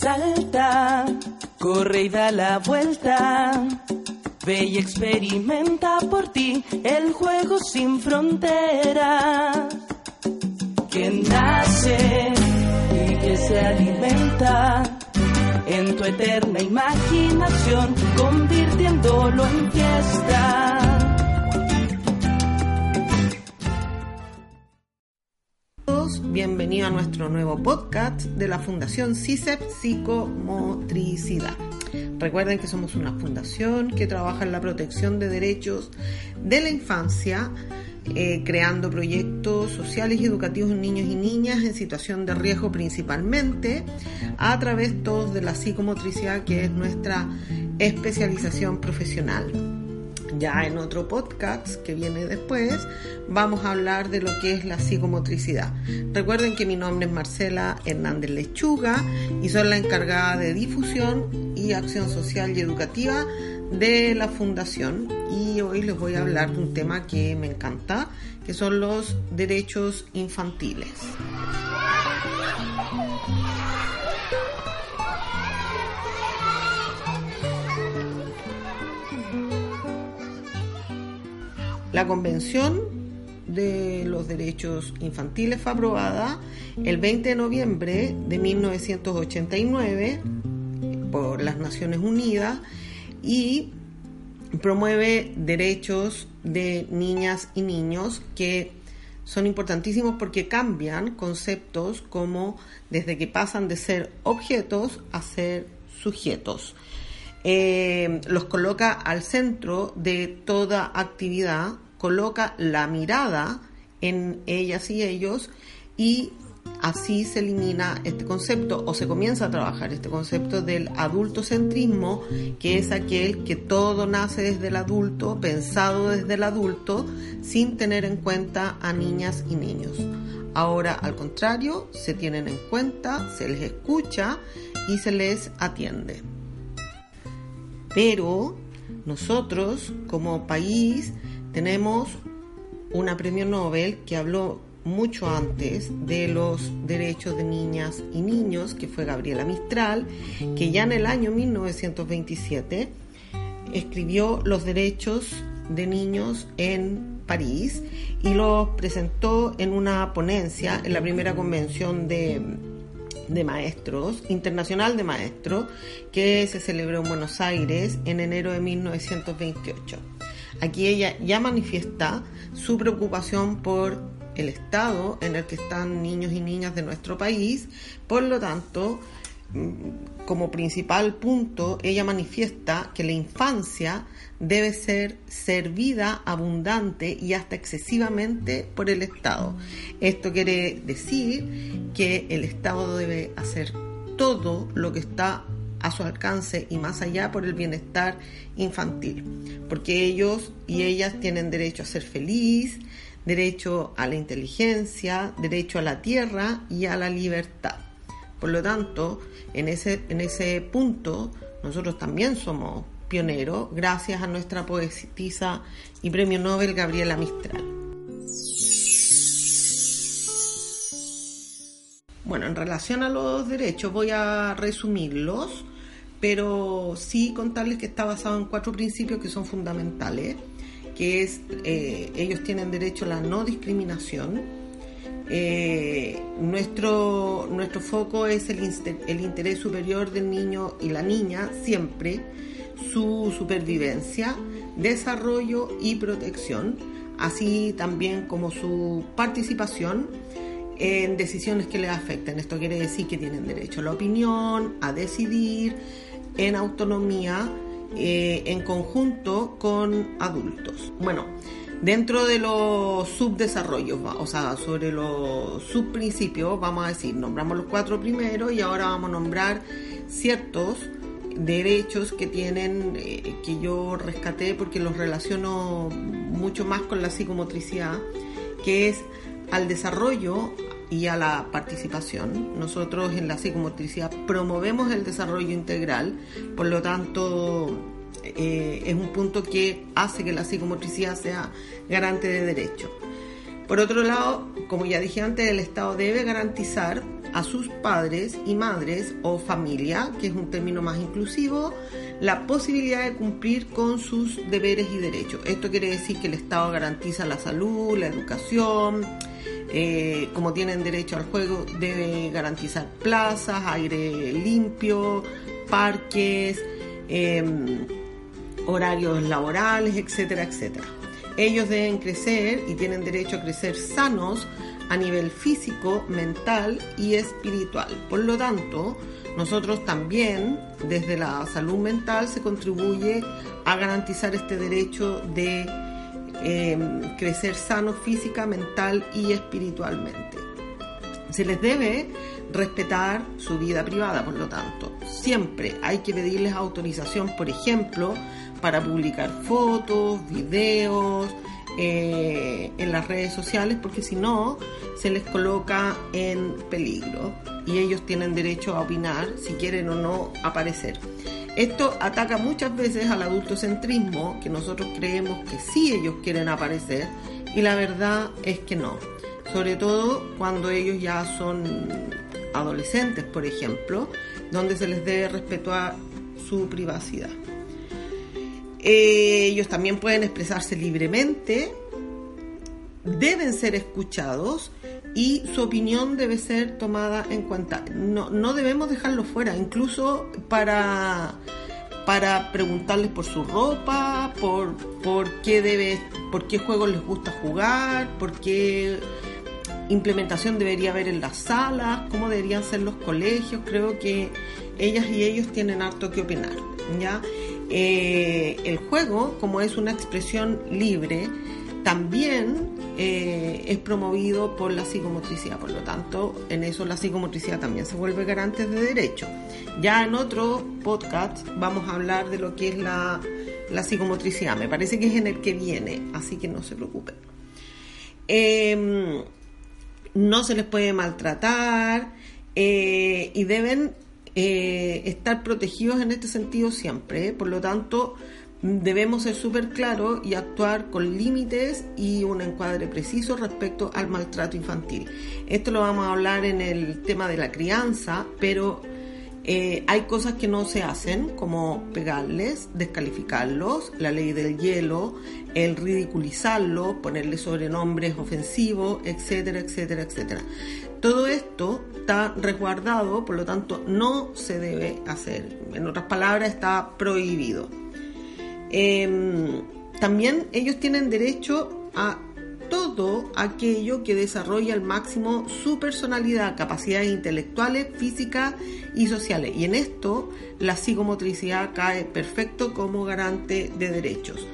Salta, corre y da la vuelta. Ve y experimenta por ti el juego sin fronteras. Que nace y que se alimenta en tu eterna imaginación, convirtiéndolo en fiesta. Bienvenido a nuestro nuevo podcast de la Fundación CISEP Psicomotricidad. Recuerden que somos una fundación que trabaja en la protección de derechos de la infancia, eh, creando proyectos sociales y educativos en niños y niñas en situación de riesgo principalmente, a través todos de la psicomotricidad que es nuestra especialización profesional. Ya en otro podcast que viene después vamos a hablar de lo que es la psicomotricidad. Recuerden que mi nombre es Marcela Hernández Lechuga y soy la encargada de difusión y acción social y educativa de la fundación y hoy les voy a hablar de un tema que me encanta, que son los derechos infantiles. La Convención de los Derechos Infantiles fue aprobada el 20 de noviembre de 1989 por las Naciones Unidas y promueve derechos de niñas y niños que son importantísimos porque cambian conceptos como desde que pasan de ser objetos a ser sujetos. Eh, los coloca al centro de toda actividad, coloca la mirada en ellas y ellos y así se elimina este concepto o se comienza a trabajar este concepto del adultocentrismo, que es aquel que todo nace desde el adulto, pensado desde el adulto, sin tener en cuenta a niñas y niños. Ahora, al contrario, se tienen en cuenta, se les escucha y se les atiende. Pero nosotros como país tenemos una premio Nobel que habló mucho antes de los derechos de niñas y niños, que fue Gabriela Mistral, que ya en el año 1927 escribió los derechos de niños en París y los presentó en una ponencia en la primera convención de de maestros, internacional de maestros, que se celebró en Buenos Aires en enero de 1928. Aquí ella ya manifiesta su preocupación por el estado en el que están niños y niñas de nuestro país, por lo tanto, como principal punto, ella manifiesta que la infancia debe ser servida abundante y hasta excesivamente por el Estado. Esto quiere decir que el Estado debe hacer todo lo que está a su alcance y más allá por el bienestar infantil, porque ellos y ellas tienen derecho a ser feliz, derecho a la inteligencia, derecho a la tierra y a la libertad. Por lo tanto, en ese, en ese punto, nosotros también somos pioneros, gracias a nuestra poetisa y premio Nobel Gabriela Mistral. Bueno, en relación a los derechos voy a resumirlos, pero sí contarles que está basado en cuatro principios que son fundamentales que es, eh, ellos tienen derecho a la no discriminación. Eh, nuestro, nuestro foco es el, el interés superior del niño y la niña, siempre, su supervivencia, desarrollo y protección, así también como su participación en decisiones que les afecten. Esto quiere decir que tienen derecho a la opinión, a decidir en autonomía eh, en conjunto con adultos. Bueno, dentro de los subdesarrollos, o sea, sobre los subprincipios, vamos a decir, nombramos los cuatro primeros y ahora vamos a nombrar ciertos derechos que tienen, eh, que yo rescaté porque los relaciono mucho más con la psicomotricidad, que es al desarrollo y a la participación. Nosotros en la psicomotricidad promovemos el desarrollo integral, por lo tanto eh, es un punto que hace que la psicomotricidad sea garante de derecho. Por otro lado, como ya dije antes, el Estado debe garantizar a sus padres y madres o familia, que es un término más inclusivo, la posibilidad de cumplir con sus deberes y derechos. Esto quiere decir que el Estado garantiza la salud, la educación, eh, como tienen derecho al juego, debe garantizar plazas, aire limpio, parques, em, horarios laborales, etcétera, etcétera. Ellos deben crecer y tienen derecho a crecer sanos a nivel físico, mental y espiritual. Por lo tanto, nosotros también, desde la salud mental, se contribuye a garantizar este derecho de em, crecer sano física, mental y espiritualmente. Se les debe respetar su vida privada, por lo tanto. Siempre hay que pedirles autorización, por ejemplo, para publicar fotos, videos eh, en las redes sociales, porque si no, se les coloca en peligro y ellos tienen derecho a opinar si quieren o no aparecer. Esto ataca muchas veces al adultocentrismo, que nosotros creemos que sí ellos quieren aparecer, y la verdad es que no. Sobre todo cuando ellos ya son adolescentes, por ejemplo, donde se les debe respetar su privacidad. ellos también pueden expresarse libremente, deben ser escuchados y su opinión debe ser tomada en cuenta. No, no debemos dejarlo fuera, incluso para, para preguntarles por su ropa, por, por, qué debe, por qué juegos les gusta jugar, por qué implementación debería haber en las salas, cómo deberían ser los colegios. Creo que ellas y ellos tienen harto que opinar. ¿ya? Eh, el juego, como es una expresión libre, también eh, es promovido por la psicomotricidad, por lo tanto, en eso la psicomotricidad también se vuelve garante de derecho. Ya en otro podcast vamos a hablar de lo que es la, psicomotricidad, me parece que es en el que viene, así que no se preocupen. Em, no se les puede maltratar eh, y deben eh, estar protegidos en este sentido siempre. Por lo tanto, debemos ser súper claros y actuar con límites y un encuadre preciso respecto al maltrato infantil. Esto lo vamos a hablar en el tema de la crianza, pero eh, hay cosas que no se hacen, como pegarles, descalificarlos, la ley del hielo, el ridiculizarlos, ponerle sobrenombres ofensivos, etcétera, etcétera, etcétera. Todo esto está resguardado, por lo tanto no se debe hacer. En otras palabras, está prohibido. Em, también ellos tienen derecho a todo aquello que desarrolla al máximo su personalidad, capacidades intelectuales, físicas y sociales. Y en esto la psicomotricidad cae perfecto como garante de derechos.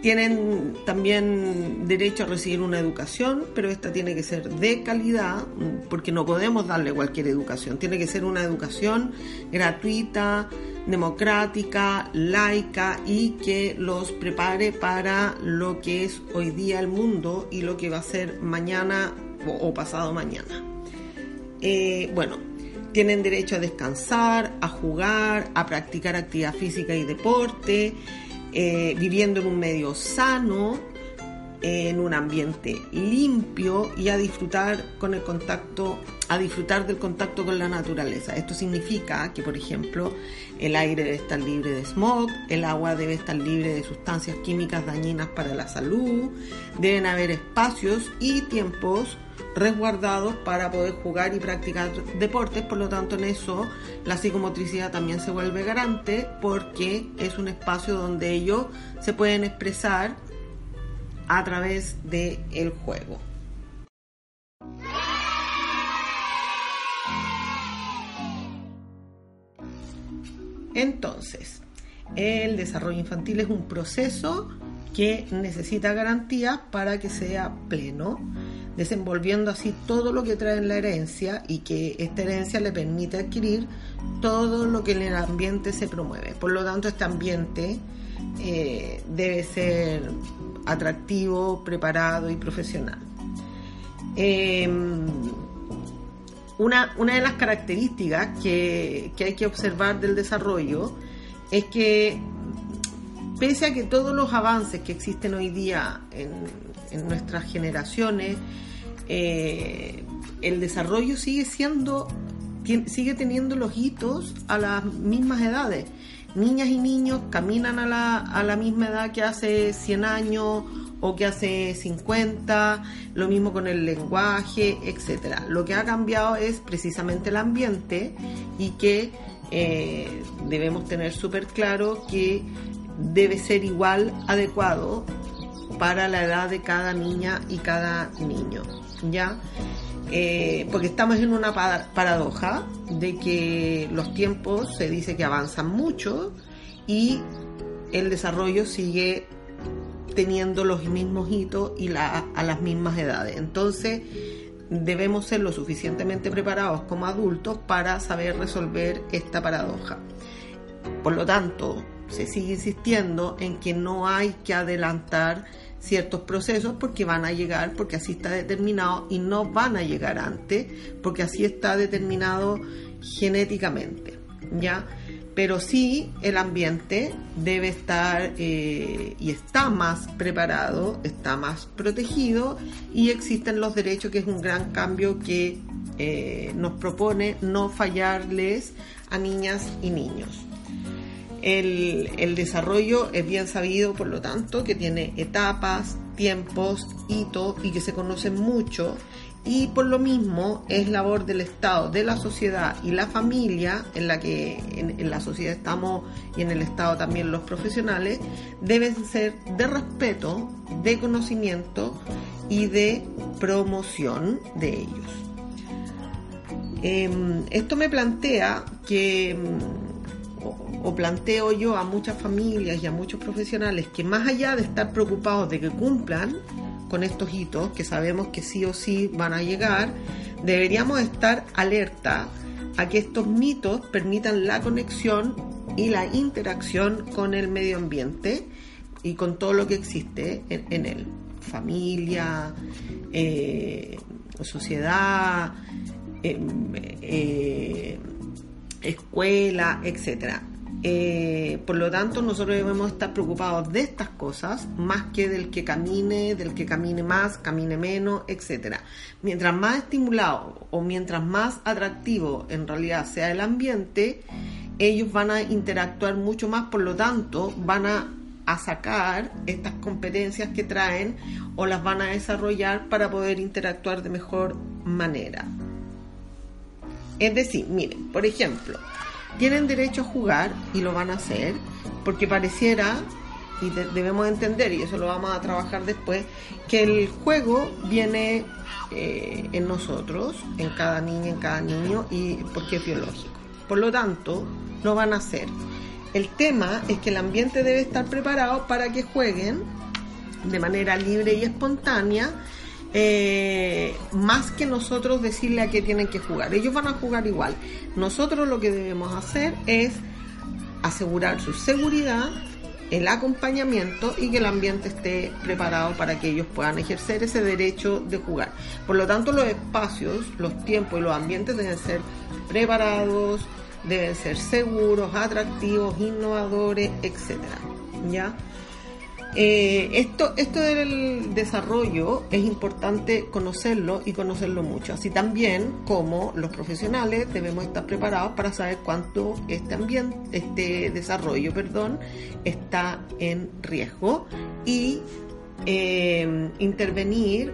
Tienen también derecho a recibir una educación, pero esta tiene que ser de calidad, porque no podemos darle cualquier educación. Tiene que ser una educación gratuita, democrática, laica y que los prepare para lo que es hoy día el mundo y lo que va a ser mañana o, pasado mañana. Eh, bueno, tienen derecho a descansar, a jugar, a practicar actividad física y deporte eh, viviendo en un medio sano, en un ambiente limpio y a disfrutar con el contacto, a disfrutar del contacto con la naturaleza. Esto significa que, por ejemplo, el aire debe estar libre de smog, el agua debe estar libre de sustancias químicas dañinas para la salud, deben haber espacios y tiempos resguardados para poder jugar y practicar deportes, por lo tanto en eso la psicomotricidad también se vuelve garante porque es un espacio donde ellos se pueden expresar a través del el juego. Entonces, el desarrollo infantil es un proceso que necesita garantías para que sea pleno desenvolviendo así todo lo que trae en la herencia y que esta herencia le permite adquirir todo lo que en el ambiente se promueve. Por lo tanto, este ambiente eh, debe ser atractivo, preparado y profesional. Em, una, una, de las características que, que hay que observar del desarrollo es que pese a que todos los avances que existen hoy día en en nuestras generaciones, eh, el desarrollo sigue siendo, sigue teniendo los hitos a las mismas edades. Niñas y niños caminan a la, a la misma edad que hace 100 años o que hace 50, lo mismo con el lenguaje, etcétera. Lo que ha cambiado es precisamente el ambiente y que eh, debemos tener súper claro que debe ser igual adecuado para la edad de cada niña y cada niño. ¿Ya? Eh, porque estamos en una paradoja de que los tiempos se dice que avanzan mucho y el desarrollo sigue teniendo los mismos hitos y a las mismas edades. Entonces, debemos ser lo suficientemente preparados como adultos para saber resolver esta paradoja. Por lo tanto, se sigue insistiendo en que no hay que adelantar ciertos procesos porque van a llegar, porque así está determinado y no van a llegar antes porque así está determinado genéticamente. ¿Ya? pero sí el ambiente debe estar eh, y está más preparado, está más protegido y existen los derechos, que es un gran cambio que eh, nos propone no fallarles a niñas y niños. El, desarrollo es bien sabido, por lo tanto, que tiene etapas, tiempos, hitos y que se conocen mucho y por lo mismo es labor del Estado, de la sociedad y la familia, en la que en, la sociedad estamos y en el Estado también los profesionales, deben ser de respeto, de conocimiento y de promoción de ellos. Em, esto me plantea que, o, planteo yo a muchas familias y a muchos profesionales que más allá de estar preocupados de que cumplan, con estos hitos que sabemos que sí o sí van a llegar, deberíamos estar alerta a que estos mitos permitan la conexión y la interacción con el medio ambiente y con todo lo que existe en, él. Familia, eh, sociedad, em, eh, escuela, etcétera. Eh, por lo tanto, nosotros debemos estar preocupados de estas cosas más que del que camine, del que camine más, camine menos, etcétera. Mientras más estimulado o mientras más atractivo en realidad sea el ambiente, ellos van a interactuar mucho más, por lo tanto, van a, a sacar estas competencias que traen o las van a desarrollar para poder interactuar de mejor manera. Es decir, miren, por ejemplo, tienen derecho a jugar y lo van a hacer porque pareciera y debemos entender, y eso lo vamos a trabajar después, que el juego viene eh, en nosotros, en cada niña, en cada niño, y porque es biológico. Por lo tanto, lo van a hacer. El tema es que el ambiente debe estar preparado para que jueguen de manera libre y espontánea eh, más que nosotros decirle a qué tienen que jugar. Ellos van a jugar igual. Nosotros lo que debemos hacer es asegurar su seguridad, el acompañamiento y que el ambiente esté preparado para que ellos puedan ejercer ese derecho de jugar. Por lo tanto, los espacios, los tiempos y los ambientes deben ser preparados, deben ser seguros, atractivos, innovadores, etcétera. ¿Ya? Eh, esto, esto del desarrollo es importante conocerlo y conocerlo mucho, así también como los profesionales debemos estar preparados para saber cuánto este ambiente, este desarrollo, perdón, está en riesgo y eh, intervenir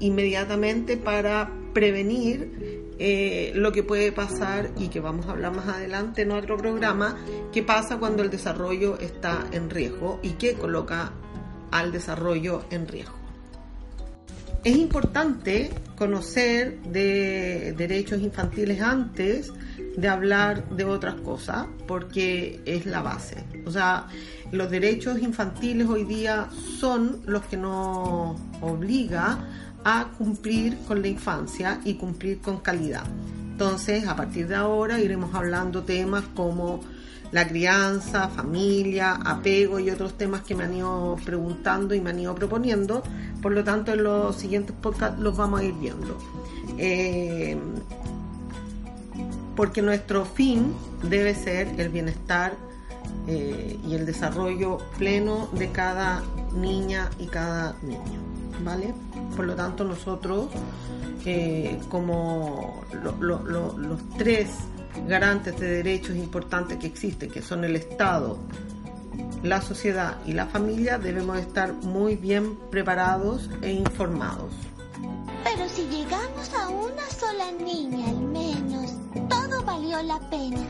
inmediatamente para prevenir eh, lo que puede pasar y que vamos a hablar más adelante en otro programa, qué pasa cuando el desarrollo está en riesgo y qué coloca al desarrollo en riesgo. Es importante conocer de derechos infantiles antes de hablar de otras cosas porque es la base. O sea, los derechos infantiles hoy día son los que nos obliga a cumplir con la infancia y cumplir con calidad. Entonces, a partir de ahora iremos hablando temas como la crianza, familia, apego y otros temas que me han ido preguntando y me han ido proponiendo. Por lo tanto, en los siguientes podcasts los vamos a ir viendo. Eh, porque nuestro fin debe ser el bienestar eh, y el desarrollo pleno de cada niña y cada niño, ¿vale? Por lo tanto, nosotros, eh, como los tres garantes de derechos importantes que existen, que son el Estado, la sociedad y la familia, debemos estar muy bien preparados e informados. Pero si llegamos a una sola niña la pena.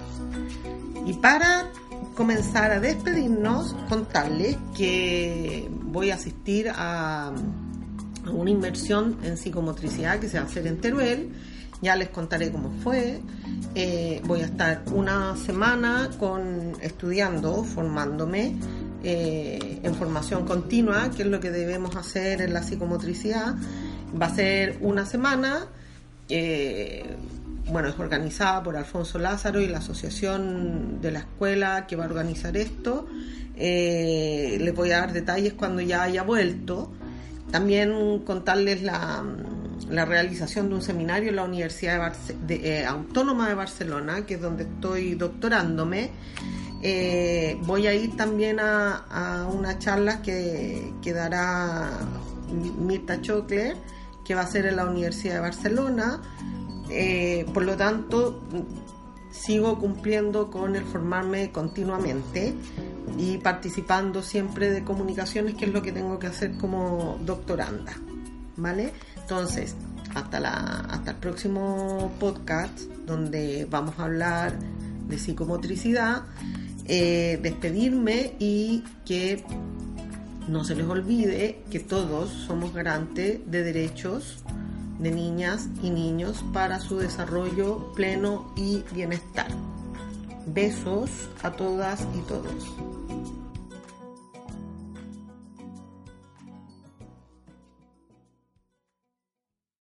Y para comenzar a despedirnos, contarles que voy a asistir a, una inversión en psicomotricidad que se va a hacer en Teruel. Ya les contaré cómo fue. Eh, voy a estar una semana con estudiando, formándome eh, en formación continua, que es lo que debemos hacer en la psicomotricidad. Va a ser una semana. Eh, bueno, es organizada por Alfonso Lázaro y la asociación de la escuela que va a organizar esto. Eh, les voy a dar detalles cuando ya haya vuelto. También contarles la, realización de un seminario en la Universidad eh, Autónoma de Barcelona, que es donde estoy doctorándome. Eh, voy a ir también a, a una charla que, que dará Mirta Chocler, que va a ser en la Universidad de Barcelona. Eh, por lo tanto, sigo cumpliendo con el formarme continuamente y participando siempre de comunicaciones, que es lo que tengo que hacer como doctoranda. ¿Vale? Entonces, hasta, la, hasta el próximo podcast, donde vamos a hablar de psicomotricidad, eh, despedirme y que no se les olvide que todos somos garantes de derechos de niñas y niños para su desarrollo pleno y bienestar. Besos a todas y todos.